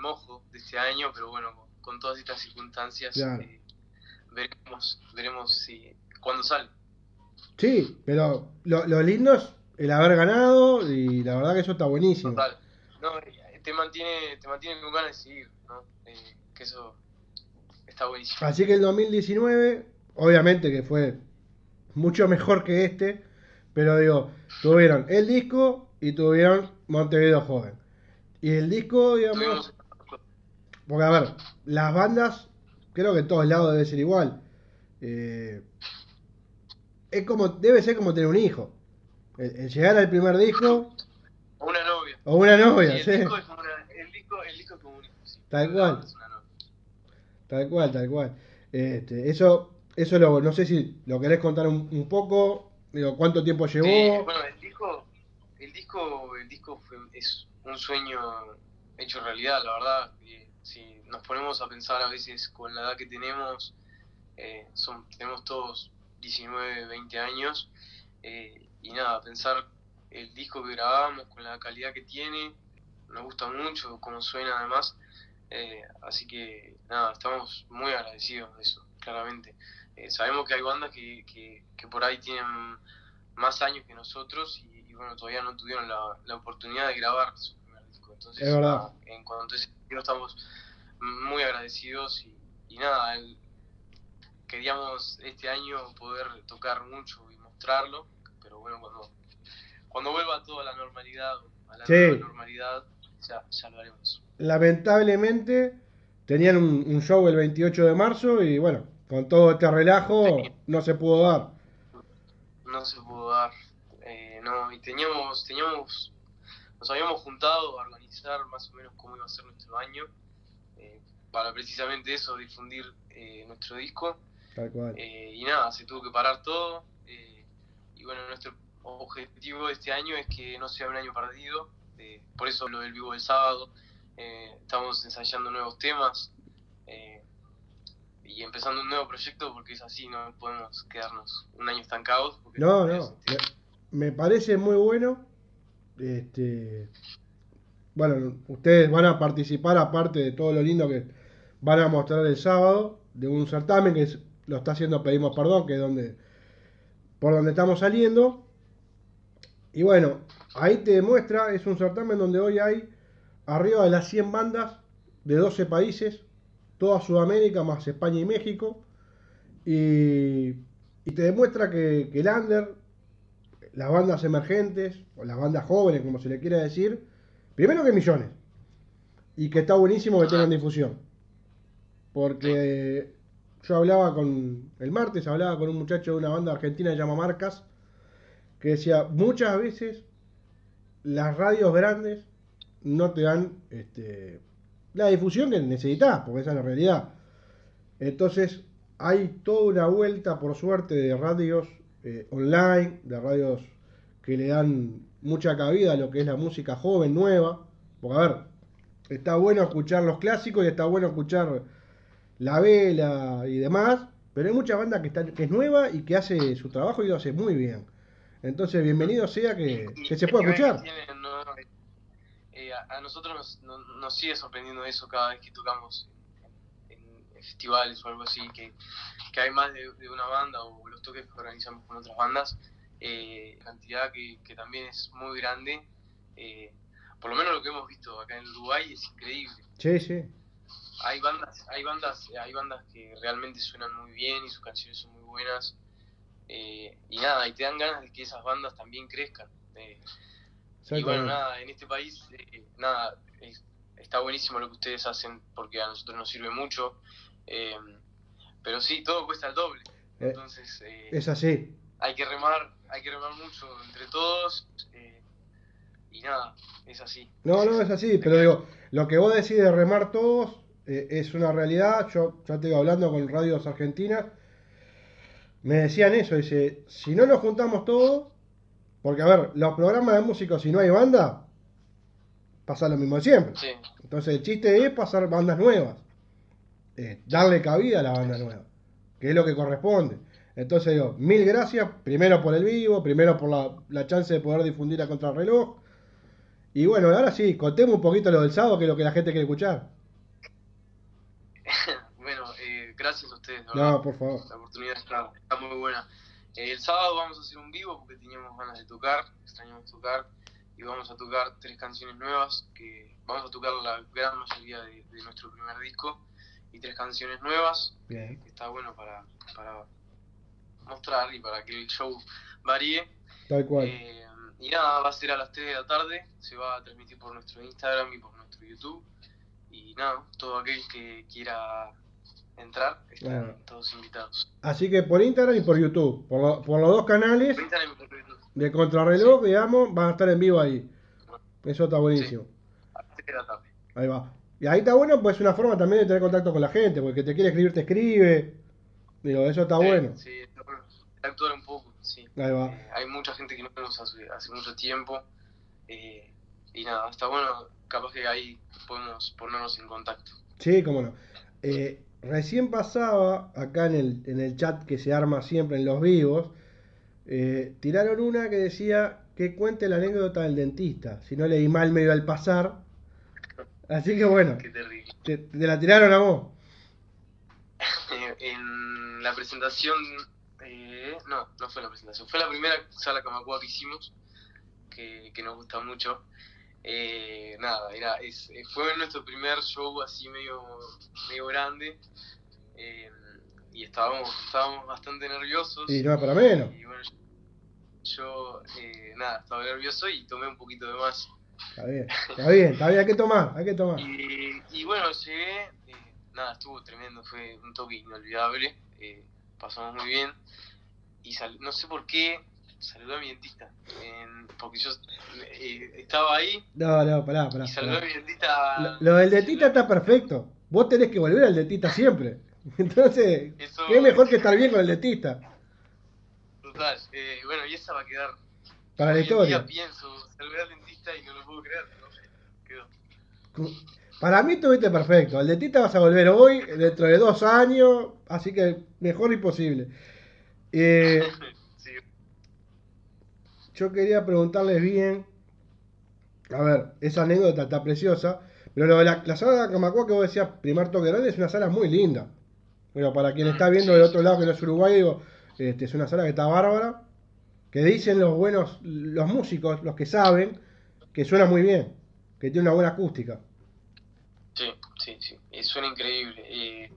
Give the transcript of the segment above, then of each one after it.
mojo de este año, pero bueno, con, con todas estas circunstancias Claro. eh, veremos, veremos si cuándo sale. Sí, pero lo, lo lindo es el haber ganado y la verdad que eso está buenísimo. Total. No, eh, te mantiene, te mantiene con ganas de seguir, ¿no? Eh, que eso está buenísimo. Así que el 2019, obviamente que fue mucho mejor que este, pero digo, tuvieron el disco y tuvieron Montevideo Joven. Y el disco, digamos, Tuvimos porque a ver, las bandas, creo que en todos lados debe ser igual. Eh, es como, debe ser como tener un hijo. El, el llegar al primer disco una novia. o una Sí, novia, el, ¿sí? disco es como una- el, disco, el disco es como un hijo, sí. Tal cual. Es una novia. Tal cual, tal cual. Este, eso, eso lo, no sé si lo querés contar un, un poco, digo, cuánto tiempo llevó. Sí, bueno, el disco, el disco, el disco fue, es un sueño hecho realidad, la verdad. Eh, si nos ponemos a pensar a veces con la edad que tenemos, eh, son, tenemos todos 19, 20 años, eh, y nada, pensar el disco que grabamos con la calidad que tiene, nos gusta mucho cómo suena además, eh, así que nada, estamos muy agradecidos de eso, claramente. Eh, sabemos que hay bandas que, que, que por ahí tienen más años que nosotros y, y, bueno, todavía no tuvieron la, la oportunidad de grabar su primer disco. Entonces, Es verdad. nada, en cuanto a ese estamos muy agradecidos y, y nada, el- queríamos este año poder tocar mucho y mostrarlo, pero bueno, cuando, cuando vuelva todo a la normalidad, a la Sí. normalidad, ya, ya lo haremos. Lamentablemente tenían un, un show el 28 de marzo y bueno, con todo este relajo Sí. no se pudo dar. no se pudo dar. Eh, no, y teníamos, teníamos, nos habíamos juntado a más o menos cómo iba a ser nuestro año, eh, para precisamente eso, difundir eh, nuestro disco. Tal cual. Eh, y nada, se tuvo que parar todo. y bueno, nuestro objetivo de este año es que no sea un año perdido. por eso lo del vivo del sábado. estamos ensayando nuevos temas. y empezando un nuevo proyecto porque es así, no podemos quedarnos un año estancados. No, no. me parece muy bueno. Este, bueno, ustedes van a participar aparte de todo lo lindo que van a mostrar el sábado de un certamen que lo está haciendo Pedimos Perdón, que es donde por donde estamos saliendo. Y bueno, ahí te demuestra, es un certamen donde hoy hay arriba de las 100 bandas de 12 países, toda Sudamérica más España y México. Y, y te demuestra que, que el under, las bandas emergentes, o las bandas jóvenes, como se le quiera decir, primero que millones. Y que está buenísimo que tengan difusión. Porque yo hablaba con, el martes hablaba con un muchacho de una banda argentina que se llama Marcas, que decía, muchas veces las radios grandes no te dan este, la difusión que necesitas, porque esa es la realidad. Entonces, hay toda una vuelta, por suerte, de radios eh, online, de radios que le dan mucha cabida a lo que es la música joven, nueva. Porque, a ver, está bueno escuchar los clásicos y está bueno escuchar La Vela y demás, pero hay mucha banda que, está, que es nueva y que hace su trabajo y lo hace muy bien. Entonces, bienvenido sea que, se pueda escuchar. Eh, a, a nosotros nos, no- nos sigue sorprendiendo eso cada vez que tocamos en, en festivales o algo así, que, que hay más de, de una banda o los toques que organizamos con otras bandas, eh, cantidad que, que también es muy grande. eh, por lo menos lo que hemos visto acá en Uruguay es increíble. Sí, sí. Hay bandas, hay bandas, hay bandas que realmente suenan muy bien y sus canciones son muy buenas. eh, y nada, y te dan ganas de que esas bandas también crezcan. eh, y bueno, nada, en este país, nada, es- está buenísimo lo que ustedes hacen porque a nosotros nos sirve mucho. pero sí, todo cuesta el doble. Entonces, Es así. Hay que remar, hay que remar mucho entre todos. eh, y nada, es así. No, no, es así, pero digo, lo que vos decís de remar todos eh, es una realidad. Yo ya te digo, hablando con radios argentinas, me decían eso, dice, si no nos juntamos todos, porque a ver, los programas de música, si no hay banda, pasa lo mismo de siempre. Sí, Entonces el chiste es pasar bandas nuevas, eh, darle cabida a la banda nueva, que es lo que corresponde. Entonces digo, mil gracias, primero por el vivo, primero por la, la chance de poder difundir a contrarreloj. Y bueno, ahora sí, contemos un poquito lo del sábado, que es lo que la gente quiere escuchar. bueno, eh, gracias a ustedes. No, por favor. La oportunidad está, está muy buena. Eh, el sábado vamos a hacer un vivo porque teníamos ganas de tocar, extrañamos tocar y vamos a tocar tres canciones nuevas que vamos a tocar la gran mayoría de, nuestro primer disco y tres canciones nuevas. Bien. Que está bueno para, para mostrar y para que el show varíe. Tal cual. Eh, y nada, va a ser a las 3 de la tarde, se va a transmitir por nuestro Instagram y por nuestro YouTube. Y nada, todo aquel que quiera entrar, están todos invitados. Así que por Instagram y por YouTube, por, por los dos canales de Contrarreloj, digamos, van a estar en vivo ahí. Eso está buenísimo. A las 3 de la tarde. Ahí va. Y ahí está bueno, pues es una forma también de tener contacto con la gente, porque te quiere escribir, te escribe. Digo, eso está bueno. Sí, está bueno. Actuar un poco. Sí. Eh, hay mucha gente que no nos hace, hace mucho tiempo. Eh, y nada, está bueno, capaz que ahí podemos ponernos en contacto. Sí, cómo no. Eh, recién pasaba acá en el, en el chat que se arma siempre en los vivos, tiraron una que decía que cuente la anécdota del dentista, si no leí mal medio al pasar. Así que bueno, Qué terrible. Te, te, la tiraron a vos. en la presentación no, no fue la presentación. Fue la primera sala Camacua que hicimos, que, nos gusta mucho. Eh, nada, era, es, eh, fue nuestro primer show así medio, medio grande. Eh, y estábamos, estábamos bastante nerviosos. Y no para menos. Y bueno, yo, nada, estaba nervioso y tomé un poquito de más. Está bien, está bien, está bien, hay que tomar, hay que tomar. Y, y bueno, llegué, nada, estuvo tremendo, fue un toque inolvidable, pasamos muy bien y no sé por qué saludó a mi dentista. porque yo eh, estaba ahí. No, no, pará, pará. Y saludó a mi dentista. Lo, del dentista está perfecto. Vos tenés que volver al dentista siempre. Entonces, ¿qué mejor que estar bien con el dentista? Total. Eh, bueno, y esa va a quedar. Para la historia. pienso, saludé al dentista y no lo puedo creer. No sé, quedó. Para mí estuviste perfecto. Al dentista vas a volver hoy, dentro de dos años, así que mejor imposible. Eh, Yo quería preguntarles bien. A ver, esa anécdota está preciosa. Pero lo de la, la sala de Camacua que vos decías, primer toque grande, es una sala muy linda. Pero para quien está viendo del otro lado que no es Uruguay, digo, este, es una sala que está bárbara. Que dicen los buenos, los músicos, los que saben, que suena muy bien, que tiene una buena acústica. Suena increíble. Eh,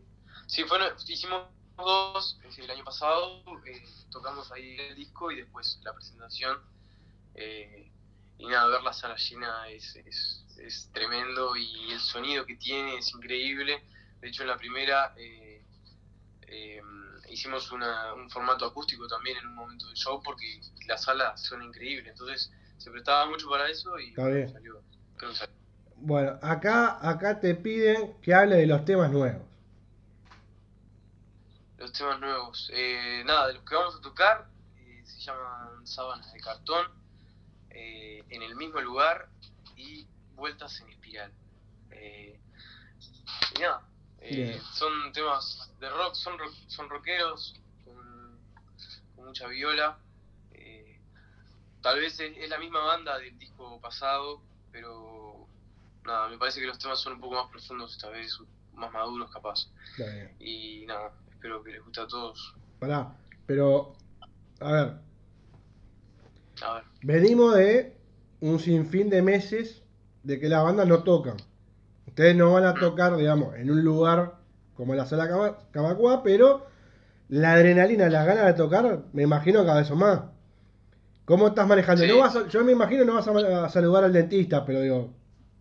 sí, bueno, hicimos dos, el año pasado eh, tocamos ahí el disco y después la presentación. Eh, y nada, ver la sala llena es, es, tremendo y el sonido que tiene es increíble. De hecho, en la primera eh, hicimos un formato acústico también en un momento del show porque la sala suena increíble. Entonces se prestaba mucho para eso y salió. Bueno, acá, acá te piden que hable de los temas nuevos los temas nuevos. Eh, nada, de los que vamos a tocar eh, se llaman Sábanas de Cartón, eh, en el mismo lugar y Vueltas en Espiral. y nada, son temas de rock, son, son rockeros, con, mucha viola. tal vez es, la misma banda del disco pasado, pero nada, me parece que los temas son un poco más profundos esta vez, más maduros capaz. Y nada, espero que les guste a todos. Pará, pero, a ver. A ver. Venimos de un sinfín de meses de que las bandas no tocan. Ustedes no van a tocar, digamos, en un lugar como la sala Camacua, pero la adrenalina, las ganas de tocar, me imagino cada vez son más. ¿Cómo estás manejando? No vas yo me imagino no vas a, saludar al dentista, pero digo,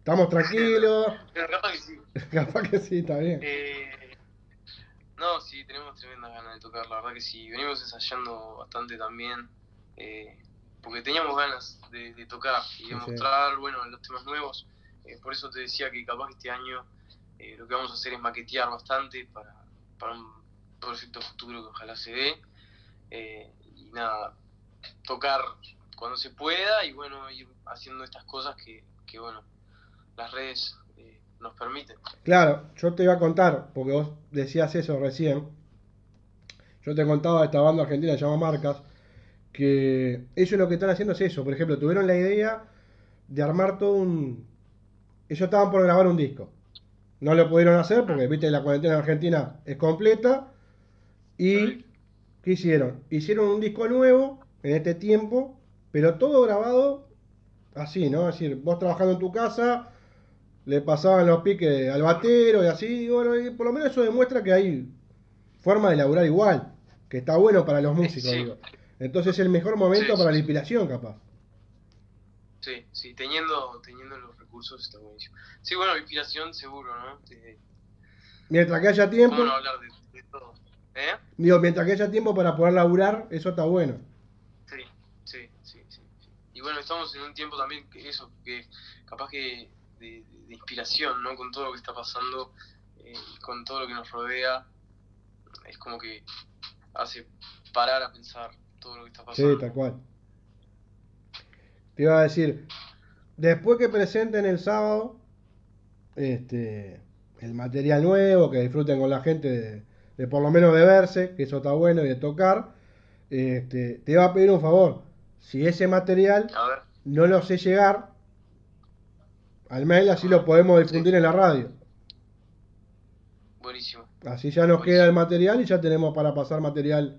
estamos tranquilos. capaz que sí. capaz que sí, está bien. Eh, no, sí, tenemos tremendas ganas de tocar, la verdad que sí. Venimos ensayando bastante también, eh, porque teníamos ganas de, tocar y de mostrar, bueno, los temas nuevos. Eh, por eso te decía que capaz este año eh, lo que vamos a hacer es maquetear bastante para, para un proyecto futuro que ojalá se dé. y nada, tocar cuando se pueda y bueno, ir haciendo estas cosas que, que bueno, las redes nos permite. Claro, yo te iba a contar, porque vos decías eso recién. Yo te contaba de esta banda argentina llamada Marcas, que ellos lo que están haciendo es eso. Por ejemplo, tuvieron la idea de armar todo un... Ellos estaban por grabar un disco. No lo pudieron hacer porque, viste, la cuarentena en Argentina es completa. ¿Y qué hicieron? Hicieron un disco nuevo en este tiempo, pero todo grabado así, ¿no? Es decir, vos trabajando en tu casa, le pasaban los piques al batero y así, y bueno, y por lo menos eso demuestra que hay forma de laburar igual, que está bueno para los músicos, Sí. digo. Entonces es el mejor momento Sí, para la inspiración, capaz. Sí, sí, teniendo, teniendo los recursos está buenísimo. Sí, bueno, inspiración seguro, ¿no? Te- Mientras que haya tiempo, ¿Cómo no hablar de, de todo? ¿Eh? digo, mientras que haya tiempo para poder laburar, eso está bueno. Sí, sí, sí, sí. Y bueno, estamos en un tiempo también que eso, que capaz que de, inspiración, ¿no? Con todo lo que está pasando, eh, con todo lo que nos rodea, es como que hace parar a pensar todo lo que está Sí, pasando. tal cual. Te iba a decir, después que presenten el sábado, este, el material nuevo, que disfruten con la gente de, de por lo menos de verse, que eso está bueno, y de tocar, este, te iba a pedir un favor. Si ese material no lo sé llegar al mail, así lo podemos difundir en la radio. buenísimo. Así ya nos queda el material y ya tenemos para pasar material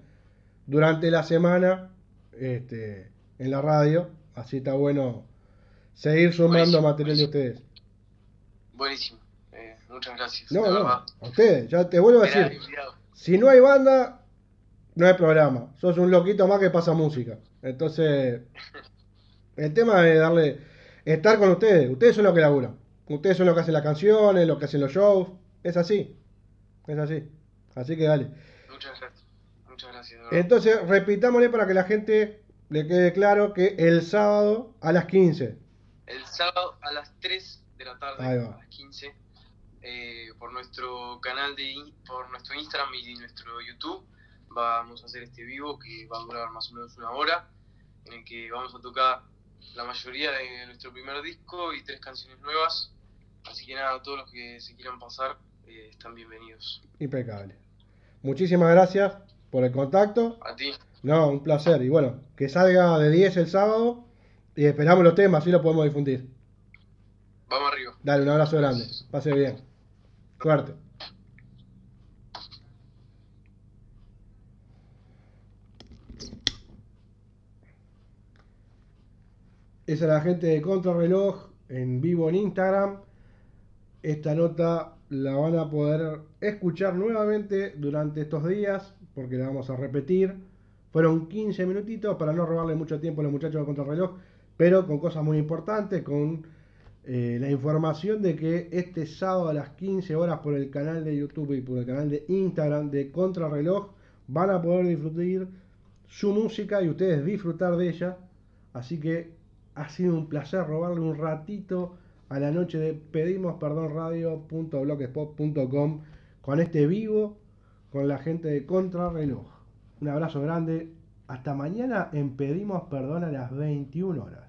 durante la semana este, en la radio. Así está bueno seguir sumando Buenísimo, material de ustedes. Buenísimo. Eh, muchas gracias. No, no, a ustedes. Ya te vuelvo a decir, si no hay banda, no hay programa. Sos un loquito más que pasa música. Entonces, el tema es darle, estar con ustedes. Ustedes son los que laburan. Ustedes son los que hacen las canciones, los que hacen los shows. Es así. Es así. Así que dale. Muchas gracias. Muchas gracias. Entonces, repitámosle para que la gente le quede claro que el sábado a las 15. El sábado a las 3 de la tarde, a las 15, eh, por nuestro canal de por nuestro Instagram y nuestro YouTube, vamos a hacer este vivo que va a durar más o menos una hora, en el que vamos a tocar la mayoría de nuestro primer disco y tres canciones nuevas. Así que nada, todos los que se quieran pasar eh, están bienvenidos. Impecable. Muchísimas gracias por el contacto. A ti, No, un placer. Y bueno, que salga de 10 el sábado y esperamos los temas, así lo podemos difundir. vamos arriba. Dale, un abrazo grande. Pase bien. Suerte. Es la gente de Contrarreloj en vivo en Instagram. Esta nota la van a poder escuchar nuevamente durante estos días porque la vamos a repetir. Fueron 15 minutitos para no robarle mucho tiempo a los muchachos de Contrarreloj, pero con cosas muy importantes, con eh, la información de que este sábado a las 15 horas por el canal de YouTube y por el canal de Instagram de Contrarreloj van a poder disfrutar su música y ustedes disfrutar de ella. Así que ha sido un placer robarle un ratito a la noche de pedimos perdón radio.blogspot.com con este vivo con la gente de Contrarreloj. Un abrazo grande. Hasta mañana en Pedimos Perdón a las 21 horas.